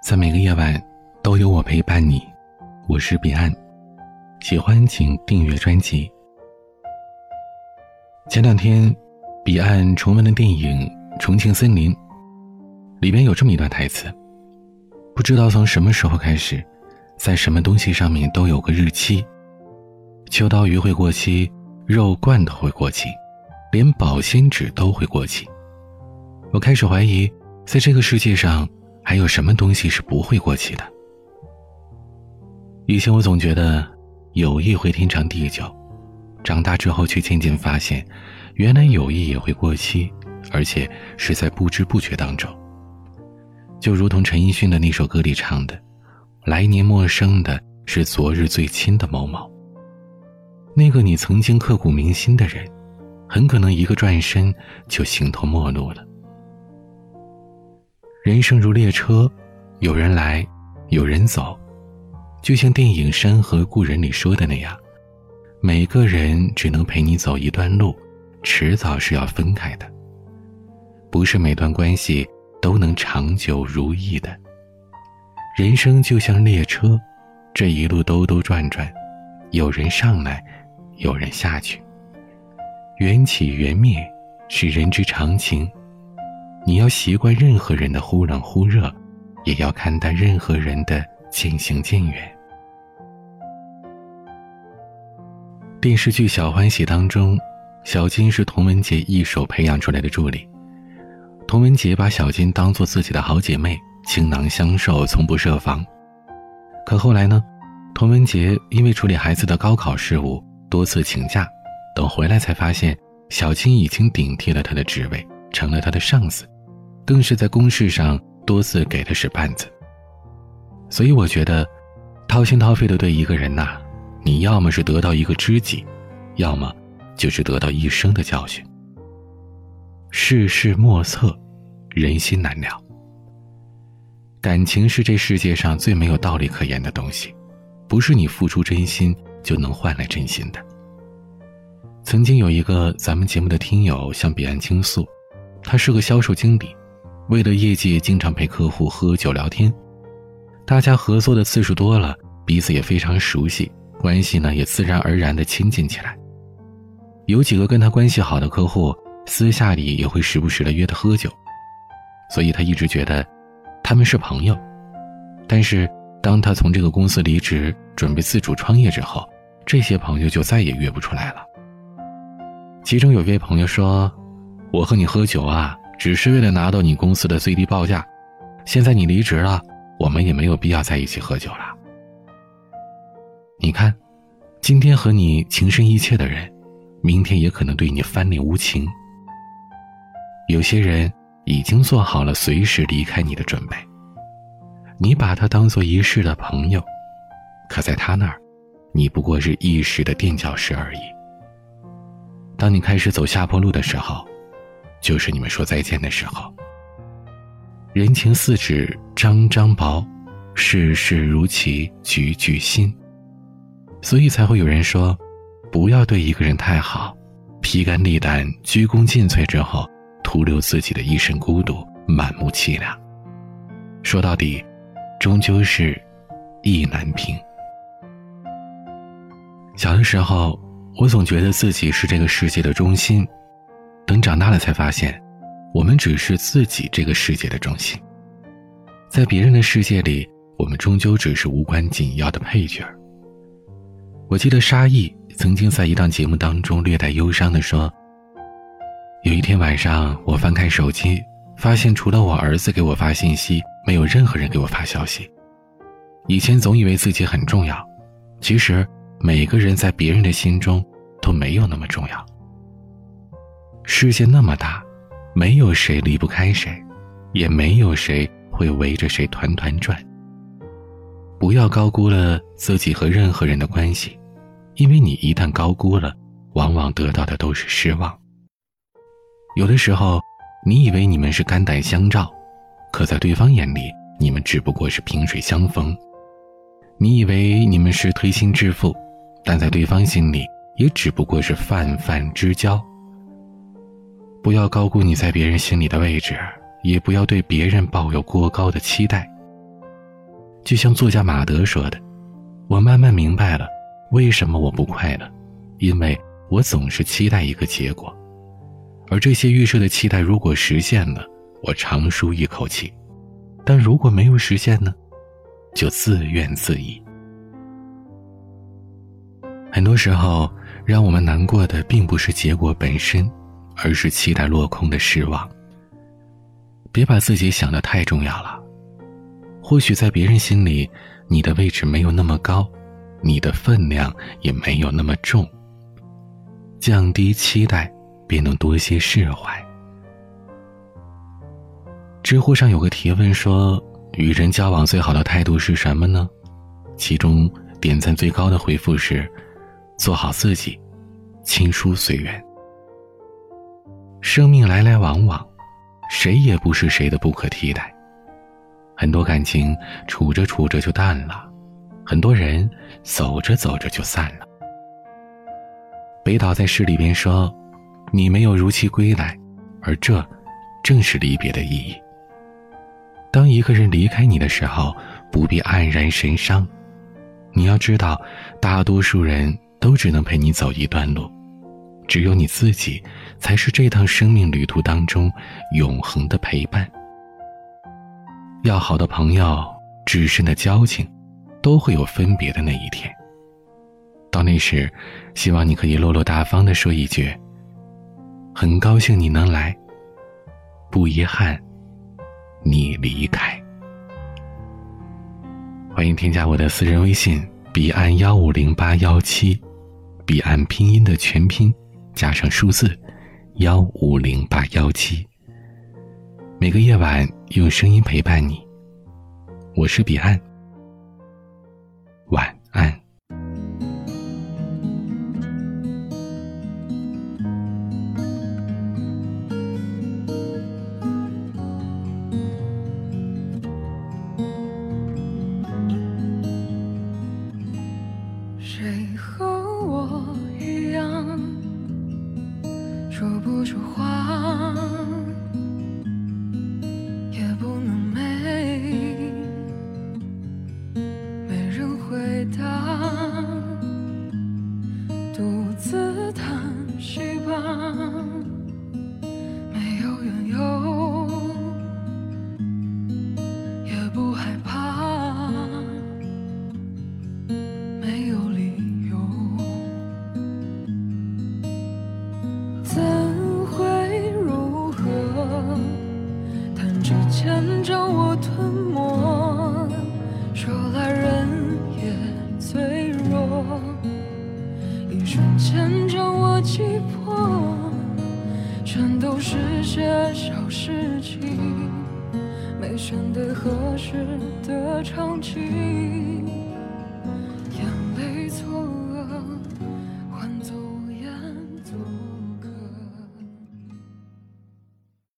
在每个夜晚，都有我陪伴你。我是彼岸，喜欢请订阅专辑。前两天，彼岸重温了电影《重庆森林》，里边有这么一段台词：不知道从什么时候开始，在什么东西上面都有个日期。秋刀鱼会过期，肉罐头会过期，连保鲜纸都会过期。我开始怀疑，在这个世界上。还有什么东西是不会过期的？以前我总觉得友谊会天长地久，长大之后却渐渐发现，原来友谊也会过期，而且是在不知不觉当中。就如同陈奕迅的那首歌里唱的：“来年陌生的是昨日最亲的某某。”那个你曾经刻骨铭心的人，很可能一个转身就形同陌路了。人生如列车，有人来，有人走，就像电影《山河故人》里说的那样，每个人只能陪你走一段路，迟早是要分开的。不是每段关系都能长久如意的。人生就像列车，这一路兜兜转转，有人上来，有人下去。缘起缘灭，是人之常情。你要习惯任何人的忽冷忽热，也要看待任何人的渐行渐远。电视剧《小欢喜》当中，小金是童文杰一手培养出来的助理。童文杰把小金当做自己的好姐妹，倾囊相授，从不设防。可后来呢，童文杰因为处理孩子的高考事务，多次请假，等回来才发现，小金已经顶替了他的职位，成了他的上司。更是在公事上多次给他使绊子，所以我觉得，掏心掏肺的对一个人呐，你要么是得到一个知己，要么就是得到一生的教训。世事莫测，人心难料。感情是这世界上最没有道理可言的东西，不是你付出真心就能换来真心的。曾经有一个咱们节目的听友向彼岸倾诉，他是个销售经理。为了业绩，经常陪客户喝酒聊天，大家合作的次数多了，彼此也非常熟悉，关系呢也自然而然的亲近起来。有几个跟他关系好的客户，私下里也会时不时的约他喝酒，所以他一直觉得他们是朋友。但是当他从这个公司离职，准备自主创业之后，这些朋友就再也约不出来了。其中有位朋友说：“我和你喝酒啊。”只是为了拿到你公司的最低报价，现在你离职了，我们也没有必要在一起喝酒了。你看，今天和你情深意切的人，明天也可能对你翻脸无情。有些人已经做好了随时离开你的准备，你把他当做一世的朋友，可在他那儿，你不过是一时的垫脚石而已。当你开始走下坡路的时候。就是你们说再见的时候。人情似纸张张薄，世事如棋局局新。所以才会有人说，不要对一个人太好，披肝沥胆、鞠躬尽瘁之后，徒留自己的一身孤独、满目凄凉。说到底，终究是意难平。小的时候，我总觉得自己是这个世界的中心。等长大了才发现，我们只是自己这个世界的中心。在别人的世界里，我们终究只是无关紧要的配角。我记得沙溢曾经在一档节目当中略带忧伤地说：“有一天晚上，我翻开手机，发现除了我儿子给我发信息，没有任何人给我发消息。以前总以为自己很重要，其实每个人在别人的心中都没有那么重要。”世界那么大，没有谁离不开谁，也没有谁会围着谁团团转。不要高估了自己和任何人的关系，因为你一旦高估了，往往得到的都是失望。有的时候，你以为你们是肝胆相照，可在对方眼里，你们只不过是萍水相逢；你以为你们是推心置腹，但在对方心里，也只不过是泛泛之交。不要高估你在别人心里的位置，也不要对别人抱有过高的期待。就像作家马德说的：“我慢慢明白了，为什么我不快乐，因为我总是期待一个结果，而这些预设的期待如果实现了，我长舒一口气；但如果没有实现呢，就自怨自艾。很多时候，让我们难过的并不是结果本身，而是期待落空的失望。别把自己想的太重要了。或许在别人心里，你的位置没有那么高，你的分量也没有那么重。降低期待，便能多些释怀。知乎上有个提问说：“与人交往最好的态度是什么呢？”其中点赞最高的回复是：“做好自己，亲疏随缘。”生命来来往往。谁也不是谁的不可替代。很多感情处着处着就淡了，很多人走着走着就散了。北岛在诗里边说：“你没有如期归来，而这正是离别的意义。”当一个人离开你的时候，不必黯然神伤。你要知道，大多数人都只能陪你走一段路。只有你自己，才是这趟生命旅途当中永恒的陪伴。要好的朋友，至深的交情，都会有分别的那一天。到那时，希望你可以落落大方的说一句：“很高兴你能来，不遗憾你离开。”欢迎添加我的私人微信：彼岸幺五零八幺七，彼岸拼音的全拼。加上数字幺五零八幺七，每个夜晚用声音陪伴你。我是彼岸，晚安。说不出话。选对合适的场景。